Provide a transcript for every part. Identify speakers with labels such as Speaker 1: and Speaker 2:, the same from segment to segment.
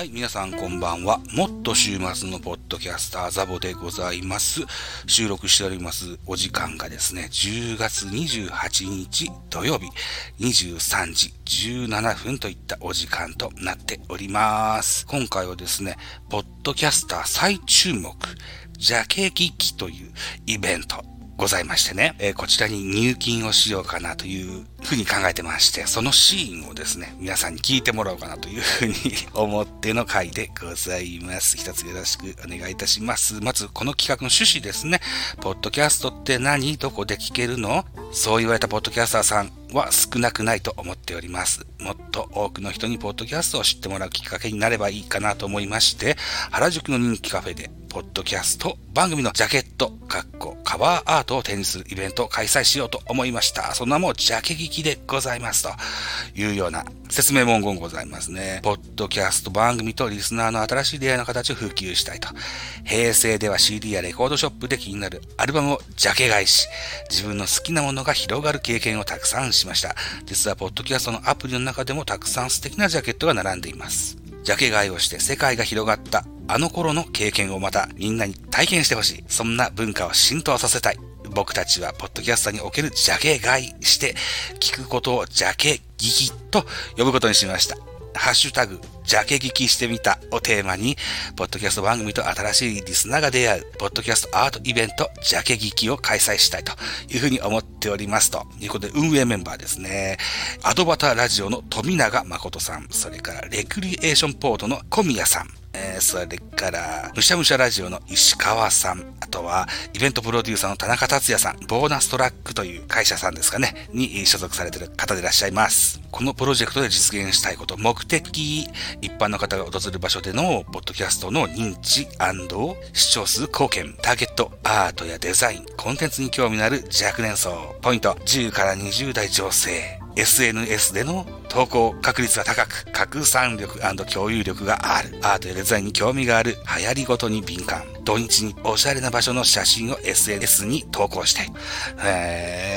Speaker 1: はい、皆さんこんばんは。もっと週末のポッドキャスターザボでございます。収録しておりますお時間がですね、10月28日土曜日23時17分といったお時間となっております。今回はですね、ポッドキャスター最注目、ジャケ劇というイベントございましてね、えーこちらに入金をしようかなというふうに考えてまして、そのシーンをですね、皆さんに聞いてもらおうかなというふうに思っての回でございます。一つよろしくお願いいたします。まず、この企画の趣旨ですね。ポッドキャストって何？どこで聞けるの？そう言われたポッドキャスターさんは少なくないと思っております。もっと多くの人にポッドキャストを知ってもらうきっかけになればいいかなと思いまして、原宿の人気カフェで、ポッドキャスト番組のジャケット、かっこカバーアートを展示するイベントを開催しようと思いました。その名もジャケ劇でございますというような説明文言ございますね。ポッドキャスト番組とリスナーの新しい出会いの形を普及したいと。平成では CD やレコードショップで気になるアルバムをジャケ買いし、自分の好きなものが広がる経験をたくさんしました。実はポッドキャストのアプリの中でもたくさん素敵なジャケットが並んでいます。ジャケ買いをして世界が広がったあの頃の経験をまたみんなに体験してほしい。そんな文化を浸透させたい。僕たちはポッドキャスターにおけるジャケ買いして聞くことをジャケ聞きと呼ぶことにしました。ハッシュタグ、ジャケ聞きしてみたをテーマに、ポッドキャスト番組と新しいリスナーが出会う、ポッドキャストアートイベント、ジャケ聞きを開催したいというふうに思っておりますということで、運営メンバーですね。アドバターラジオの富永誠さん、それからレクリエーションポートの小宮さん、えーそれから、むしゃむしゃラジオの石川さん、あとは、イベントプロデューサーの田中達也さん、ボーナストラックという会社さんですかね、に所属されている方でいらっしゃいます。このプロジェクトで実現したいこと、目的、一般の方が訪れる場所での、ポッドキャストの認知視聴数貢献、ターゲット、アートやデザイン、コンテンツに興味のある若年層、ポイント、10から20代女性、SNS での投稿確率が高く、拡散力共有力がある。アートやデザインに興味がある。流行りごとに敏感。土日におしゃれな場所の写真を SNS に投稿して。へー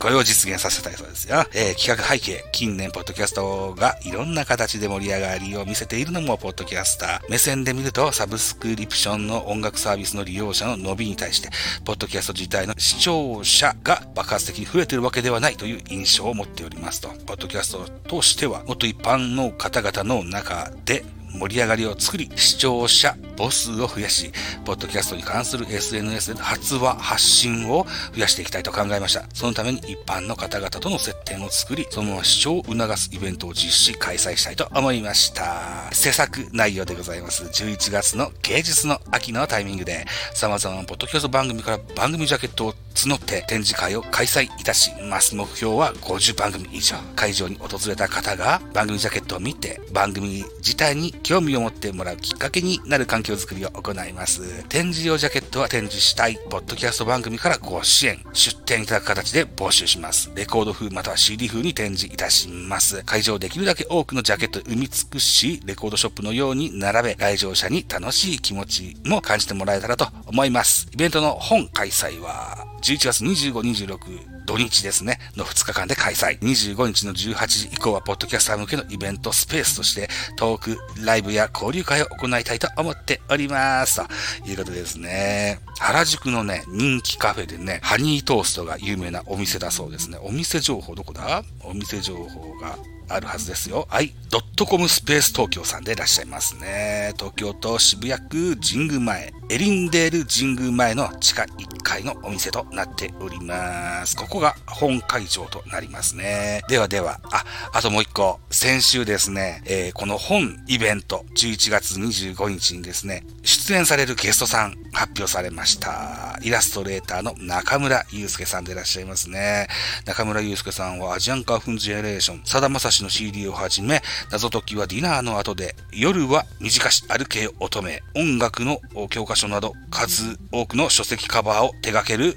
Speaker 1: これを実現させたいそうですよ。えー企画背景、近年、ポッドキャストがいろんな形で盛り上がりを見せているのも、ポッドキャスター。目線で見ると、サブスクリプションの音楽サービスの利用者の伸びに対して、ポッドキャスト自体の視聴者が爆発的に増えているわけではないという印象を持っておりますと。ポッドキャストとしては、もっと一般の方々の中で、盛り上がりを作り、視聴者母数を増やし、ポッドキャストに関する SNS での発話、発信を増やしていきたいと考えました。そのために一般の方々との接点を作り、そのまま視聴を促すイベントを実施、開催したいと思いました。制作内容でございます。11月の芸術の秋のタイミングで、様々なポッドキャスト番組から番組ジャケットを募って展示会を開催いたします。目標は50番組以上。会場に訪れた方が番組ジャケットを見て、番組自体に興味を持ってもらうきっかけになる環境づくりを行います。展示用ジャケットは展示したい、ポッドキャスト番組からご支援、出展いただく形で募集します。レコード風または CD 風に展示いたします。会場をできるだけ多くのジャケットを生み尽くし、レコードショップのように並べ、来場者に楽しい気持ちも感じてもらえたらと思います。イベントの本開催は、11月25、26、土日ですね、の2日間で開催。25日の18時以降は、ポッドキャスター向けのイベントスペースとして、トーク、ライブや交流会を行いたいと思っております。ということですね。原宿のね、人気カフェでね、ハニートーストが有名なお店だそうですね。お店情報どこだ？お店情報があるはずですよ。はい。ドットコムスペース東京さんでいらっしゃいますね。東京都渋谷区神宮前、エリンデール神宮前の地下1階のお店となっております。ここが本会場となりますね。ではでは、あ、あともう一個。先週ですね、えーこの本イベント、11月25日にですね、出演されるゲストさん発表されました。イラストレーターの中村祐介さんでいらっしゃいますね。中村祐介さんはアジアンカーフンジェネレーション、さだまさしの CD をはじめ、謎解きはディナーの後で、夜は短し歩け乙女、音楽の教科書など数多くの書籍カバーを手掛ける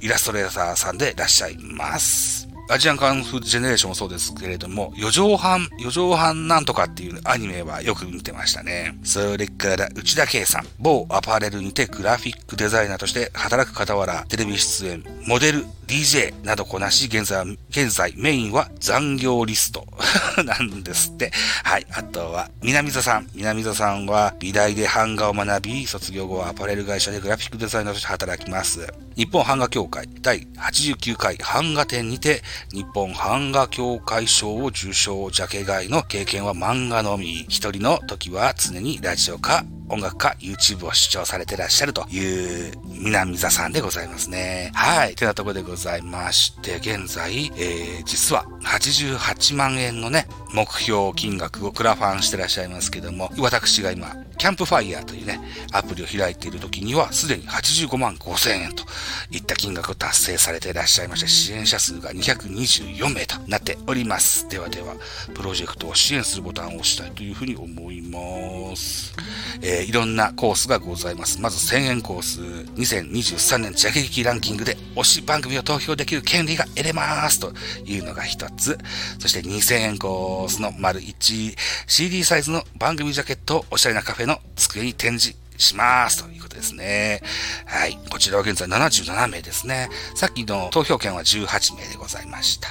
Speaker 1: イラストレーターさんでいらっしゃいます。アジアンカンフージェネレーションもそうですけれども、四畳半、四畳半なんとかっていうアニメはよく見てましたね。それから内田圭さん、某アパレルにてグラフィックデザイナーとして働く傍ら、テレビ出演、モデル、DJ などこなし、現在、現在メインは残業リスト なんですって。はい。あとは、南座さん。南座さんは美大で版画を学び、卒業後はアパレル会社でグラフィックデザイナーとして働きます。日本版画協会第89回版画展にて、日本版画協会賞を受賞、ジャケ買いの経験は漫画のみ。一人の時は常にラジオか音楽家、YouTube を視聴されてらっしゃるという南座さんでございますね。はい。てなとこでございまして、現在、えー、実は88万円のね、目標金額をクラファンしてらっしゃいますけども、私が今、キャンプファイヤーというね、アプリを開いている時には、すでに85万5千円といった金額を達成されていらっしゃいまして、支援者数が224名となっております。ではでは、プロジェクトを支援するボタンを押したいというふうに思います。えー、いろんなコースがございます。まず1000円コース、2023年ジャケ劇ランキングで推し番組を投票できる権利が得れますというのが一つ。そして2000円コースの丸1、CD サイズの番組ジャケットをおしゃれなカフェの机に展示しますということですね。はい。こちらは現在77名ですね。さっきの投票権は18名でございました。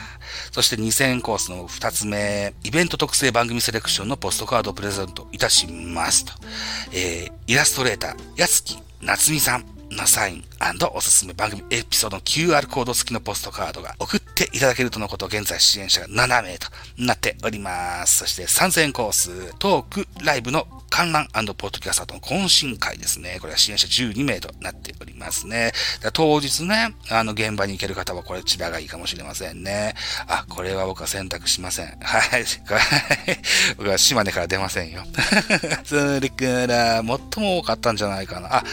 Speaker 1: そして2000コースの2つ目、イベント特製番組セレクションのポストカードをプレゼントいたしますと。えー、イラストレーター、やつきなつみさんのサインおすすめ番組エピソードの QR コード付きのポストカードが送ってい。ただけるとのこと、現在支援者が7名となっております。そして3000円コース、トークライブの観覧ポッドキャストの懇親会ですね。これは支援者12名となっておりますね。当日ね、あの、現場に行ける方はこれちらがい。い。かもしれませんね。あ、これは僕は選択しません。はい。僕は島根から出ませんよ。それから、最も多かったんじゃない。かな。あ、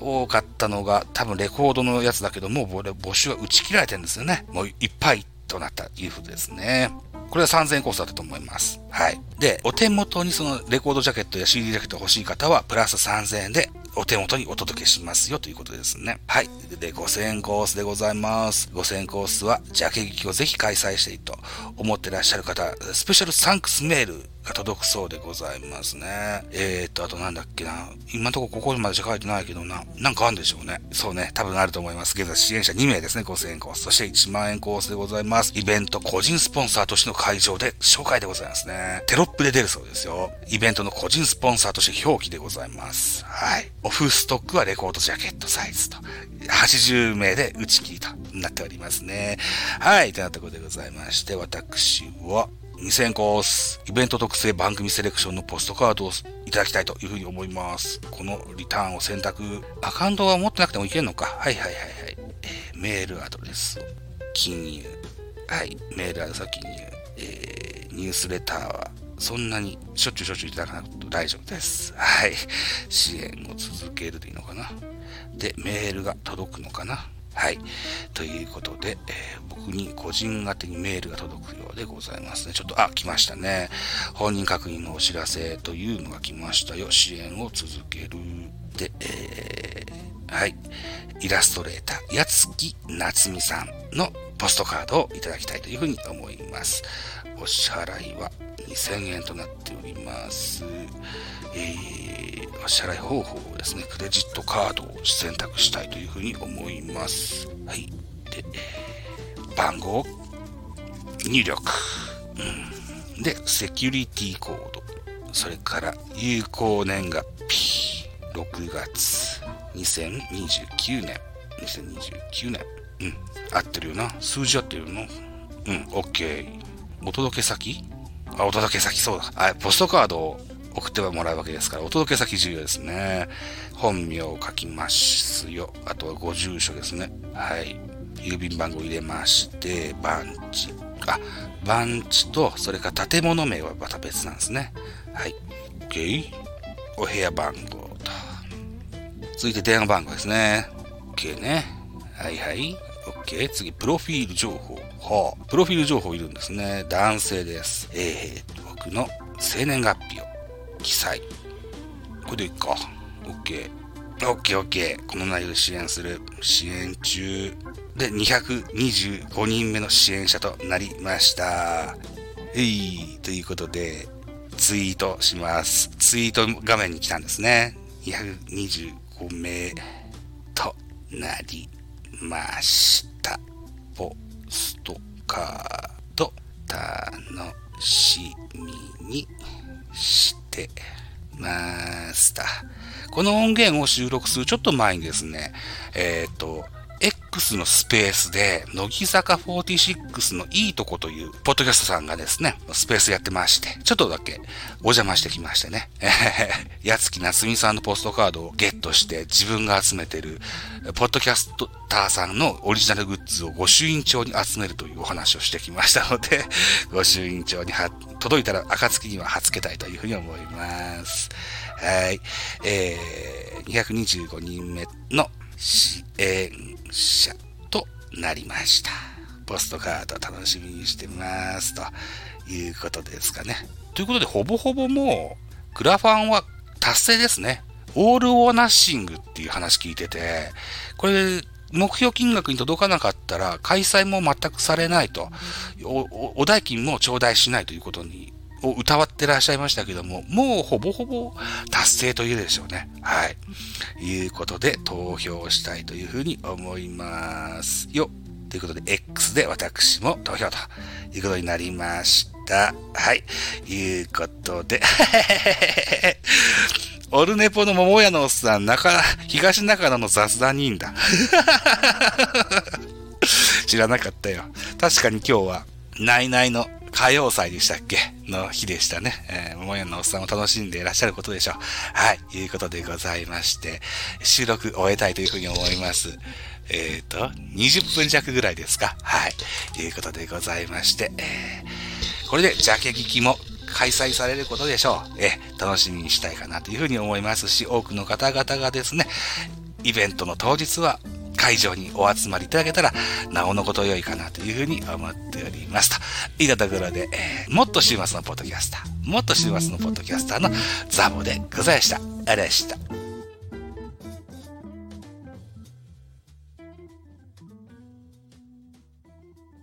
Speaker 1: 多かったのが、多分レコードのやつだけど、もう募集は打ち切られてるんですよね。もういっぱいとなったということですね。これは3000円コースだったと思います。はい。で、お手元にそのレコードジャケットや CD ジャケット欲しい方は、プラス3000円でお手元にお届けしますよということですね。はい。で、5000円コースでございます。5000円コースは、ジャケ劇をぜひ開催したいと思ってらっしゃる方、スペシャルサンクスメールが届くそうでございますね。えーと、あとなんだっけな。今んとこここまでしか書いてないけどな。なんかあるんでしょうね。そうね。多分あると思います。現在支援者2名ですね。5000円コース。そして1万円コースでございます。イベント個人スポンサーとしての会場で紹介でございますね。テロップで出るそうですよ。イベントの個人スポンサーとして表記でございます。はい。オフストックはレコードジャケットサイズと。80名で打ち切りとなっておりますね。はい。となったことでございまして、私は、2000コース、イベント特製番組セレクションのポストカードをいただきたいというふうに思います。このリターンを選択。アカウントは持ってなくてもいけるのか？はいはいはいはい。えー、メールアドレスを記入。はい、メールアドレスを記入。えー、ニュースレターはそんなにしょっちゅうしょっちゅういただかなくて大丈夫です。はい。支援を続けるでいいのかな。で、メールが届くのかな。はい。ということで、えー、僕に個人宛にメールが届くようでございますね。ちょっと、あ、来ましたね。本人確認のお知らせというのが来ましたよ。支援を続ける。で、えー、はい。イラストレーター、やつきなつみさんのポストカードをいただきたいというふうに思います。お支払いは2000円となっております。えー、支払い方法をですね、クレジットカードを選択したいというふうに思います。はい。で、番号、入力。うん、で、セキュリティコード。それから、有効年月日。6月。2029年。2029年。うん。合ってるよな。数字合ってるよな。うん。OK。お届け先？あ、お届け先、そうだ。あ、ポストカードを送ってはもらうわけですから、お届け先重要ですね。本名を書きますよ。あとはご住所ですね。はい。郵便番号入れまして、番地。あ、番地と、それから建物名はまた別なんですね。はい。OK。お部屋番号と。続いて電話番号ですね。OK ね。はいはい。OK。次、プロフィール情報。はあ、プロフィール情報いるんですね。男性です。えー、僕の生年月日を記載。これでいいか。OK。OK、OK。この内容で支援する。支援中。で、225人目の支援者となりました。えい、ということで、ツイートします。ツイート画面に来たんですね。225名となりました。ポストカード楽しみにしてました。この音源を収録するちょっと前にですね、えっ、ー、と、X のスペースで、乃木坂46のいいとこという、ポッドキャストさんがですね、スペースやってまして、ちょっとだけお邪魔してきましてね、やつきなつみさんのポストカードをゲットして自分が集めてる、ポッドキャストターさんのオリジナルグッズを御朱印帳に集めるというお話をしてきましたので、御朱印帳に届いたら暁には貼っつけたいというふうに思います。はい。えー、225人目の支援者となりました。ポストカード楽しみにしてます。ということですかね。ということで、ほぼほぼもう、クラファンは達成ですね。 all or nothing っていう話聞いてて、これ、目標金額に届かなかったら、開催も全くされないと、お代金も頂戴しないということにを歌わってらっしゃいましたけども、もうほぼほぼ達成と言えるでしょうね。はい。いうことで投票したいというふうに思いますよ。ということで、X で私も投票ということになりました。はい。いうことで、オルネポの桃屋のおっさん、中、東中野の雑談にいいんだ。知らなかったよ。確かに今日は、ナイナイの歌謡祭でしたっけ？の日でしたね。えー、桃屋のおっさんを楽しんでいらっしゃることでしょう。はい、いうことでございまして、収録終えたいというふうに思います。えっ、ー、と、20分弱ぐらいですか？はい、いうことでございまして、えー、これでジャケ聞きも開催されることでしょう。えー、楽しみにしたいかなというふうに思いますし、多くの方々がですね、イベントの当日は会場にお集まりいただけたら、なおのこと良いかなというふうに思っておりますと。いったところで、えー、もっと週末のポッドキャスター、もっと週末のポッドキャスターのザボでございました。ありがとうございました。